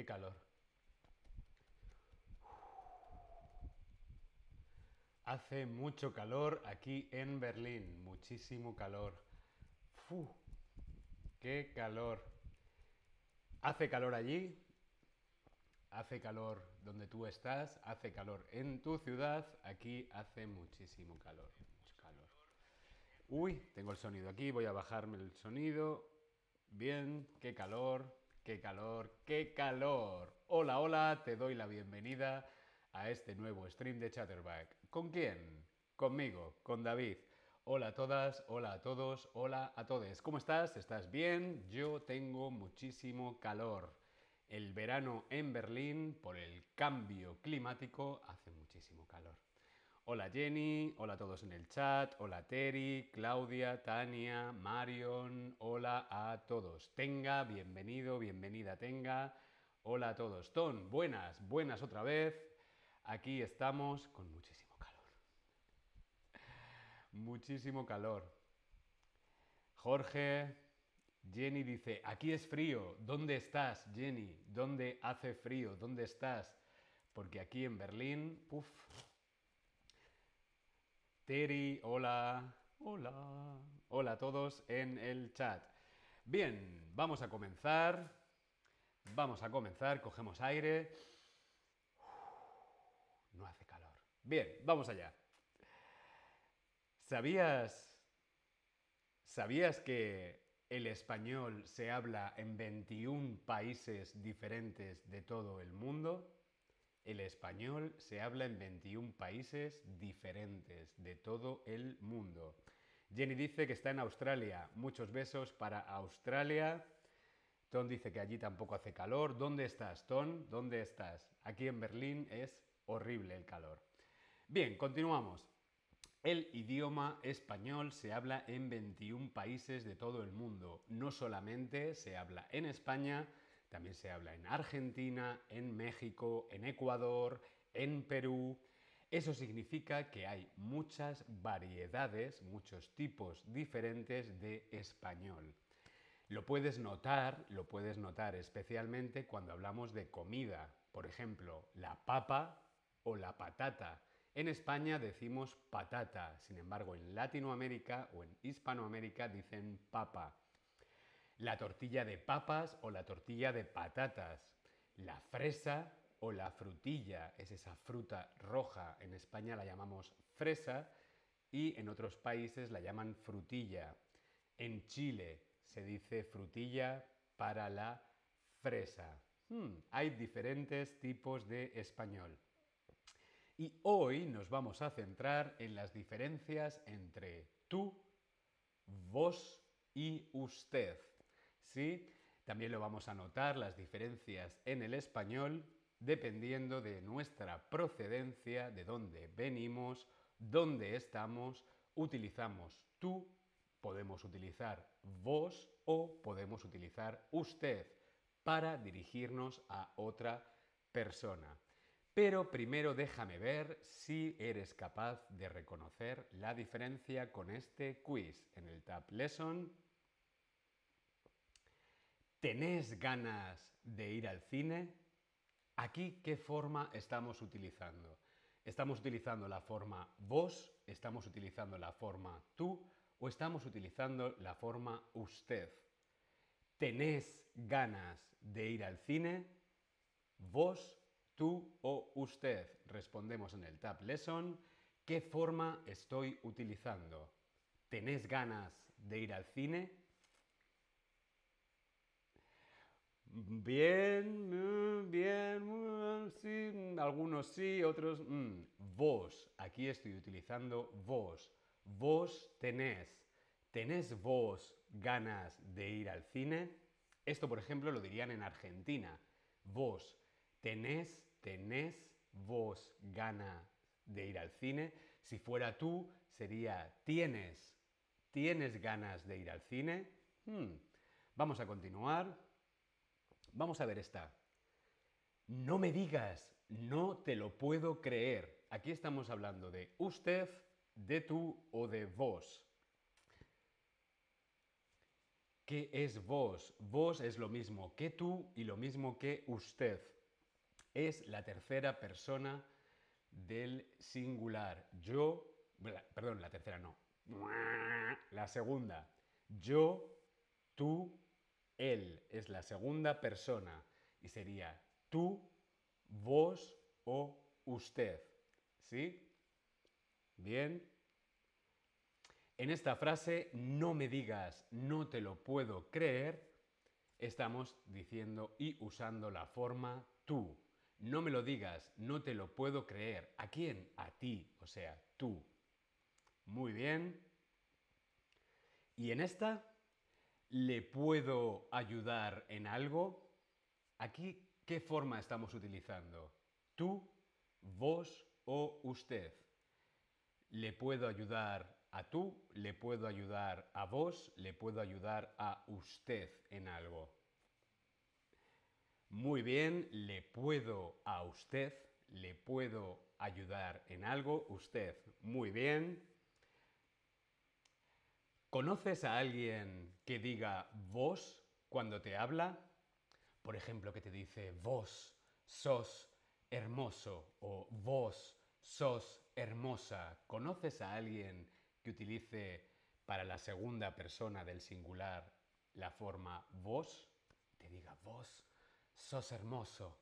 qué calor. Hace mucho calor aquí en Berlín, muchísimo calor. ¡Fu! ¡Qué calor! ¿Hace calor allí? Hace calor donde tú estás, hace calor en tu ciudad, aquí hace muchísimo calor. Calor. Uy, tengo el sonido aquí, voy a bajarme el sonido. Bien, qué calor, qué calor, qué calor. Hola, hola, te doy la bienvenida a este nuevo stream de Chatterback. ¿Con quién? Conmigo, con David. Hola a todas, hola a todos, hola a todos. ¿Cómo estás? ¿Estás bien? Yo tengo muchísimo calor. El verano en Berlín, por el cambio climático, hace. Hola Jenny, hola a todos en el chat, hola Terry, Claudia, Tania, Marion, hola a todos. Tenga, bienvenido, bienvenida Tenga. Hola a todos. Ton, buenas, buenas otra vez. Aquí estamos con muchísimo calor. Muchísimo calor. Jorge, Jenny dice, aquí es frío. ¿Dónde estás, Jenny? ¿Dónde hace frío? ¿Dónde estás? Porque aquí en Berlín, uff. Terry, hola, hola, hola a todos en el chat. Bien, vamos a comenzar. Vamos a comenzar, cogemos aire. No hace calor. Bien, vamos allá. ¿Sabías, ¿Sabías que el español se habla en 21 países diferentes de todo el mundo? El español se habla en 21 países diferentes de todo el mundo. Jenny dice que está en Australia. Muchos besos para Australia. Ton dice que allí tampoco hace calor. ¿Dónde estás, Ton? ¿Dónde estás? Aquí en Berlín es horrible el calor. Bien, continuamos. El idioma español se habla en 21 países de todo el mundo. No solamente se habla en España, también se habla en Argentina, en México, en Ecuador, en Perú. Eso significa que hay muchas variedades, muchos tipos diferentes de español. Lo puedes notar, lo puedes notar especialmente cuando hablamos de comida. Por ejemplo, la papa o la patata. En España decimos patata, sin embargo en Latinoamérica o en Hispanoamérica dicen papa. La tortilla de papas o la tortilla de patatas. La fresa o la frutilla, es esa fruta roja. En España la llamamos fresa y en otros países la llaman frutilla. En Chile se dice frutilla para la fresa. Hmm, hay diferentes tipos de español. Y hoy nos vamos a centrar en las diferencias entre tú, vos y usted. ¿Sí? También lo vamos a notar las diferencias en el español dependiendo de nuestra procedencia, de dónde venimos, dónde estamos. Utilizamos tú, podemos utilizar vos o podemos utilizar usted para dirigirnos a otra persona. Pero primero déjame ver si eres capaz de reconocer la diferencia con este quiz. En el Tab Lesson, ¿tenés ganas de ir al cine? Aquí, ¿qué forma estamos utilizando? ¿Estamos utilizando la forma vos? ¿Estamos utilizando la forma tú? ¿O estamos utilizando la forma usted? ¿Tenés ganas de ir al cine? ¿Vos tú o usted. Respondemos en el Tab Lesson. ¿Qué forma estoy utilizando? ¿Tenés ganas de ir al cine? Bien, bien, sí, algunos sí, otros... Mm, vos, aquí estoy utilizando vos. Vos tenés. ¿Tenés vos ganas de ir al cine? Esto, por ejemplo, lo dirían en Argentina. Vos tenés ¿tenés vos ganas de ir al cine? Si fuera tú, sería ¿tienes? ¿Tienes ganas de ir al cine? Hmm. Vamos a continuar. Vamos a ver esta. No me digas, no te lo puedo creer. Aquí estamos hablando de usted, de tú o de vos. ¿Qué es vos? Vos es lo mismo que tú y lo mismo que usted. Es la tercera persona del singular. Yo, perdón, la tercera no. La segunda. Yo, tú, él. Es la segunda persona. Y sería tú, vos o usted. ¿Sí? Bien. En esta frase, no me digas, no te lo puedo creer, estamos diciendo y usando la forma tú. No me lo digas, no te lo puedo creer. ¿A quién? A ti, o sea, tú. Muy bien. ¿Y en esta? ¿Le puedo ayudar en algo? Aquí, ¿qué forma estamos utilizando? ¿Tú, vos o usted? ¿Le puedo ayudar a tú, le puedo ayudar a vos, le puedo ayudar a usted en algo. Muy bien, le puedo a usted, le puedo ayudar en algo, usted. Muy bien. ¿Conoces a alguien que diga vos cuando te habla? Por ejemplo, que te dice vos sos hermoso o vos sos hermosa. ¿Conoces a alguien que utilice para la segunda persona del singular la forma vos, te diga vos, sos hermoso.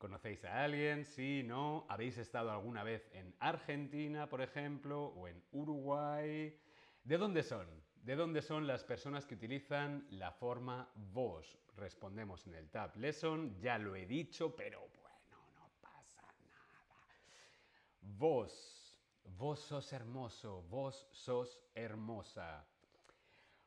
¿Conocéis a alguien? Sí, no. ¿Habéis estado alguna vez en Argentina, por ejemplo, o en Uruguay? ¿De dónde son? ¿De dónde son las personas que utilizan la forma vos? Respondemos en el Tab Lesson, ya lo he dicho, pero bueno, no pasa nada. Vos Vos sos hermoso, vos sos hermosa.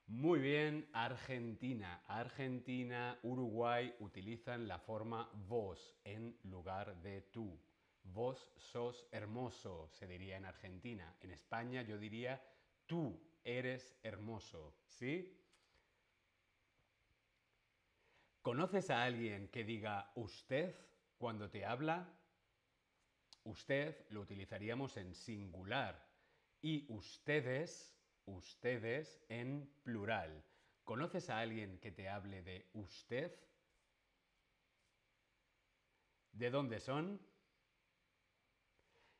Muy bien, Argentina. Argentina, Uruguay utilizan la forma vos en lugar de tú. Vos sos hermoso, se diría en Argentina. En España yo diría tú eres hermoso, ¿sí? ¿Conoces a alguien que diga usted cuando te habla? Usted lo utilizaríamos en singular y ustedes, ustedes en plural. ¿Conoces a alguien que te hable de usted? ¿De dónde son?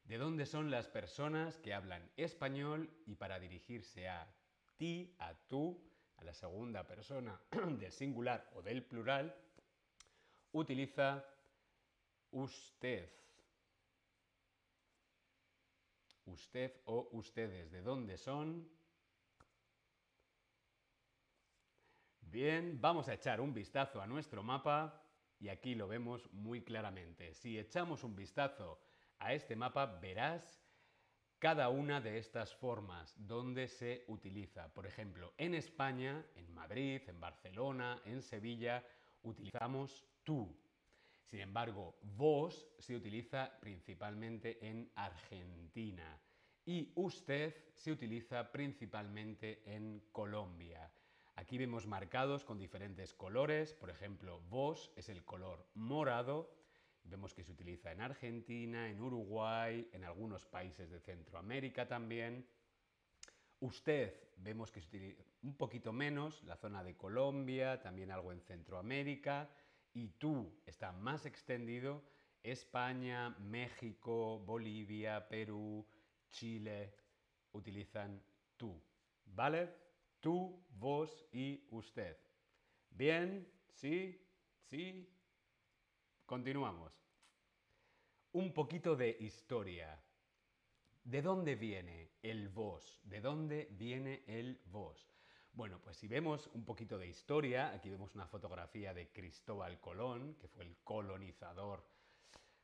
¿De dónde son las personas que hablan español y para dirigirse a ti, a tú, a la segunda persona del singular o del plural, utiliza usted? usted o ustedes. ¿De dónde son? Bien, vamos a echar un vistazo a nuestro mapa y aquí lo vemos muy claramente. Si echamos un vistazo a este mapa verás cada una de estas formas donde se utiliza. Por ejemplo, en España, en Madrid, en Barcelona, en Sevilla, utilizamos tú. Sin embargo, vos se utiliza principalmente en Argentina y usted se utiliza principalmente en Colombia. Aquí vemos marcados con diferentes colores, por ejemplo, vos es el color morado, vemos que se utiliza en Argentina, en Uruguay, en algunos países de Centroamérica también. Usted vemos que se utiliza un poquito menos, la zona de Colombia, también algo en Centroamérica, y tú está más extendido, España, México, Bolivia, Perú, Chile, utilizan tú, ¿vale? Tú, vos y usted. Bien, sí, sí. Continuamos. Un poquito de historia. ¿De dónde viene el vos? ¿De dónde viene el vos? Bueno, pues si vemos un poquito de historia, aquí vemos una fotografía de Cristóbal Colón, que fue el colonizador,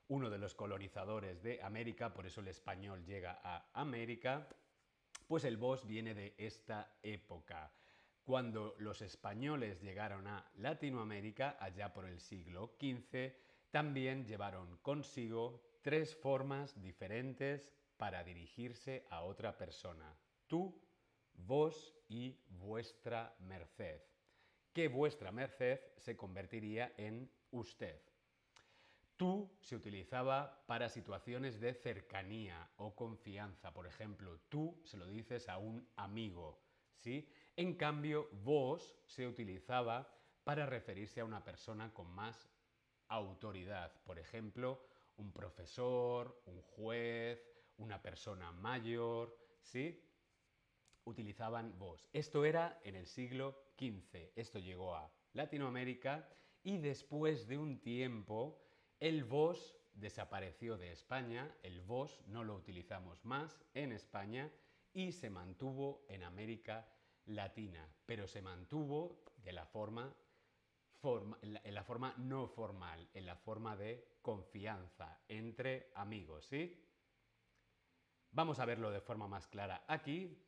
uno de los colonizadores de América, por eso el español llega a América, pues el vos viene de esta época. Cuando los españoles llegaron a Latinoamérica, allá por el siglo XV, también llevaron consigo tres formas diferentes para dirigirse a otra persona. Tú, vos y vuestra merced, que vuestra merced se convertiría en usted. Tú se utilizaba para situaciones de cercanía o confianza. Por ejemplo, tú se lo dices a un amigo, ¿sí? En cambio, vos se utilizaba para referirse a una persona con más autoridad. Por ejemplo, un profesor, un juez, una persona mayor, ¿sí? Utilizaban vos. Esto era en el siglo XV. Esto llegó a Latinoamérica y después de un tiempo el vos desapareció de España, el vos no lo utilizamos más en España y se mantuvo en América Latina, pero se mantuvo de la forma, en la forma no formal, en la forma de confianza entre amigos, ¿sí? Vamos a verlo de forma más clara aquí.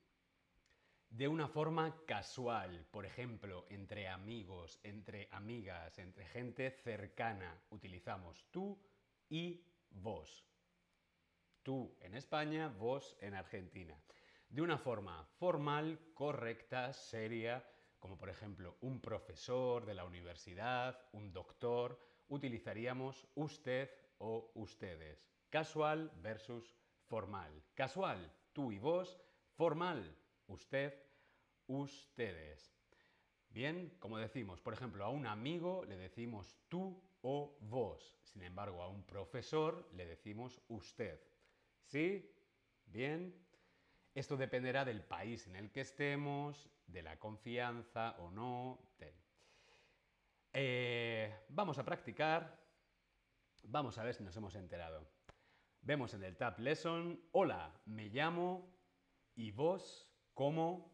De una forma casual, por ejemplo, entre amigos, entre amigas, entre gente cercana, utilizamos tú y vos. Tú en España, vos en Argentina. De una forma formal, correcta, seria, como por ejemplo un profesor de la universidad, un doctor, utilizaríamos usted o ustedes. Casual versus formal. Casual, tú y vos. Formal, usted, ustedes. Bien, como decimos, por ejemplo, a un amigo le decimos tú o vos. Sin embargo, a un profesor le decimos usted. ¿Sí? Bien. Esto dependerá del país en el que estemos, de la confianza o no. Eh, vamos a practicar. Vamos a ver si nos hemos enterado. Vemos en el Tab Lesson, hola, me llamo y vos, ¿cómo?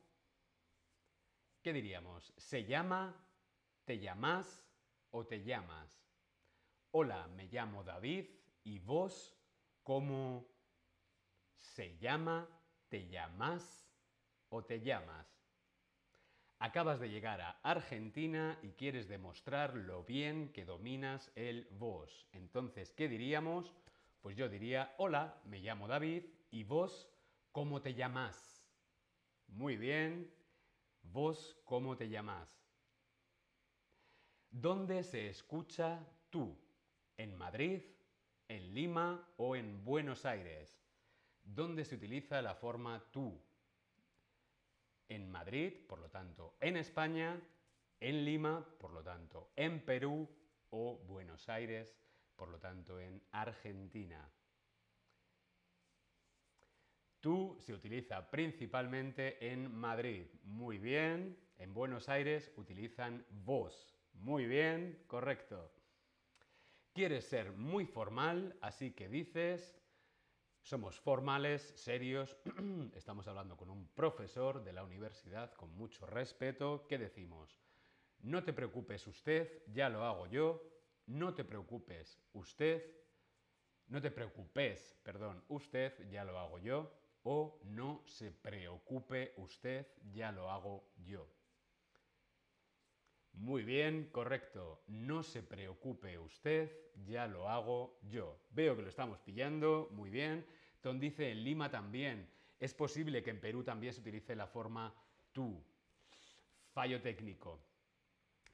¿Qué diríamos? ¿Se llama? ¿Te llamas? ¿O te llamas? Hola, me llamo David y vos, ¿cómo se llama? ¿Te llamas? ¿O te llamas? Acabas de llegar a Argentina y quieres demostrar lo bien que dominas el vos. Entonces, ¿qué diríamos? Pues yo diría, hola, me llamo David y vos, ¿cómo te llamas? Muy bien, vos, ¿cómo te llamas? ¿Dónde se escucha tú? ¿En Madrid, en Lima o en Buenos Aires? ¿Dónde se utiliza la forma tú? En Madrid, por lo tanto, en España, en Lima, por lo tanto, en Perú o Buenos Aires, por lo tanto en Argentina. Tú se utiliza principalmente en Madrid. Muy bien. En Buenos Aires utilizan vos. Muy bien, correcto. Quieres ser muy formal, así que dices, somos formales, serios, estamos hablando con un profesor de la universidad con mucho respeto. ¿Qué decimos? No te preocupes usted, ya lo hago yo, no te preocupes usted, no te preocupes, perdón, usted, ya lo hago yo, o no se preocupe usted, ya lo hago yo. Muy bien, correcto. No se preocupe usted, ya lo hago yo. Veo que lo estamos pillando, muy bien. Ton dice en Lima también. Es posible que en Perú también se utilice la forma tú. Fallo técnico.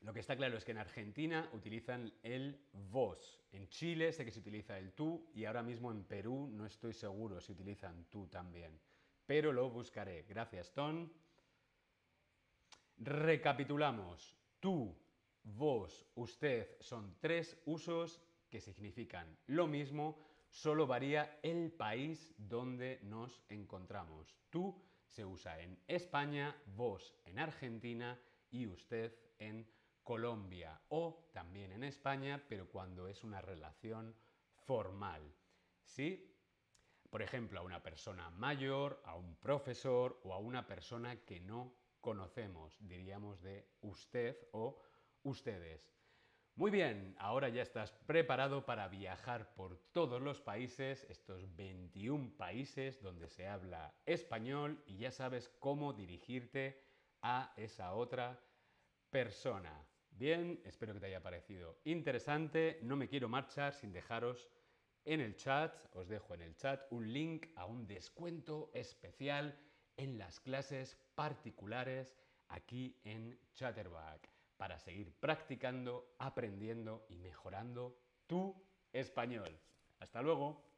Lo que está claro es que en Argentina utilizan el vos. En Chile sé que se utiliza el tú y ahora mismo en Perú no estoy seguro si utilizan tú también. Pero lo buscaré. Gracias, Ton. Recapitulamos. Tú, vos, usted son tres usos que significan lo mismo, solo varía el país donde nos encontramos. Tú se usa en España, vos en Argentina y usted en Colombia o también en España, pero cuando es una relación formal. ¿Sí? Por ejemplo, a una persona mayor, a un profesor o a una persona que no conocemos, diríamos de usted o ustedes. Muy bien, ahora ya estás preparado para viajar por todos los países, estos 21 países donde se habla español y ya sabes cómo dirigirte a esa otra persona. Bien, espero que te haya parecido interesante. No me quiero marchar sin dejaros en el chat, os dejo en el chat un link a un descuento especial en las clases particulares aquí en Chatterback para seguir practicando, aprendiendo y mejorando tu español. Hasta luego.